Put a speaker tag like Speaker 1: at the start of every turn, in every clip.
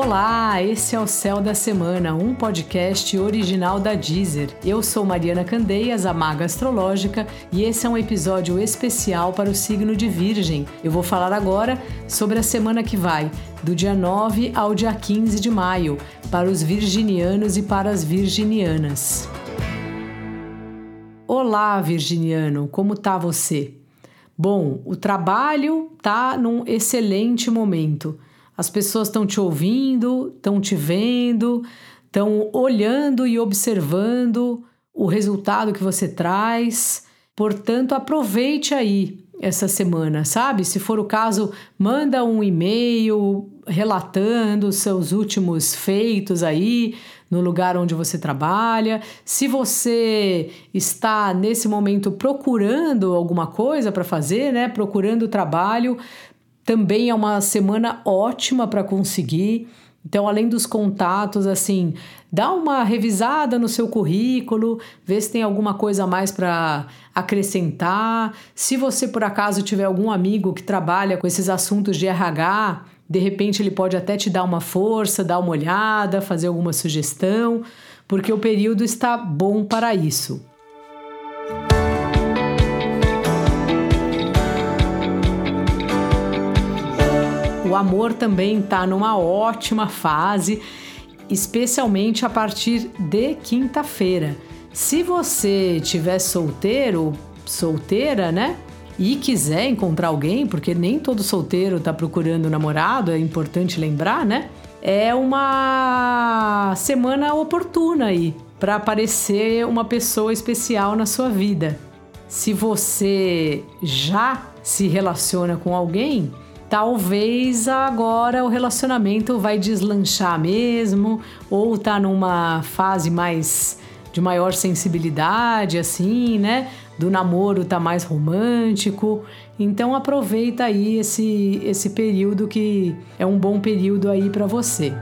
Speaker 1: Olá, esse é o Céu da Semana, um podcast original da Deezer. Eu sou Mariana Candeias, a maga astrológica, e esse é um episódio especial para o signo de Virgem. Eu vou falar agora sobre a semana que vai, do dia 9 ao dia 15 de maio, para os virginianos e para as virginianas. Olá, virginiano, como tá você? Bom, o trabalho tá num excelente momento. As pessoas estão te ouvindo, estão te vendo, estão olhando e observando o resultado que você traz. Portanto, aproveite aí essa semana, sabe? Se for o caso, manda um e-mail relatando seus últimos feitos aí no lugar onde você trabalha. Se você está nesse momento procurando alguma coisa para fazer, né? Procurando trabalho, também é uma semana ótima para conseguir. Então, além dos contatos, assim, dá uma revisada no seu currículo, vê se tem alguma coisa a mais para acrescentar. Se você por acaso tiver algum amigo que trabalha com esses assuntos de RH, de repente ele pode até te dar uma força, dar uma olhada, fazer alguma sugestão, porque o período está bom para isso. O amor também está numa ótima fase, especialmente a partir de quinta-feira. Se você tiver solteiro, solteira, né? E quiser encontrar alguém, porque nem todo solteiro está procurando namorado, é importante lembrar, né? É uma semana oportuna aí para aparecer uma pessoa especial na sua vida. Se você já se relaciona com alguém, talvez agora o relacionamento vai deslanchar mesmo, ou tá numa fase mais de maior sensibilidade, assim, né? Do namoro tá mais romântico. Então aproveita aí esse, esse período que é um bom período aí para você.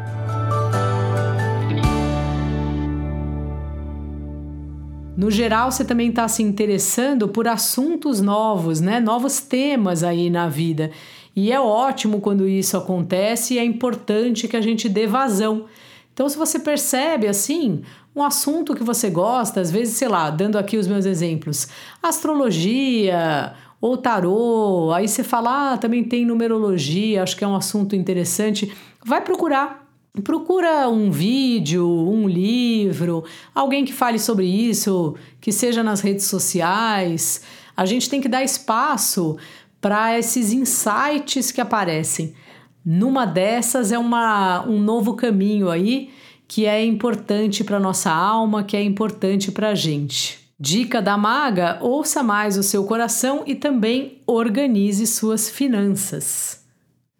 Speaker 1: No geral, você também está se interessando por assuntos novos, né? Novos temas aí na vida. E é ótimo quando isso acontece e é importante que a gente dê vazão. Então, se você percebe assim, um assunto que você gosta, às vezes, sei lá, dando aqui os meus exemplos, astrologia ou tarô, aí você fala, ah, também tem numerologia, acho que é um assunto interessante, vai procurar. Procura um vídeo, um livro, alguém que fale sobre isso, que seja nas redes sociais. A gente tem que dar espaço para esses insights que aparecem. Numa dessas é uma, um novo caminho aí que é importante para nossa alma, que é importante para a gente. Dica da maga: ouça mais o seu coração e também organize suas finanças.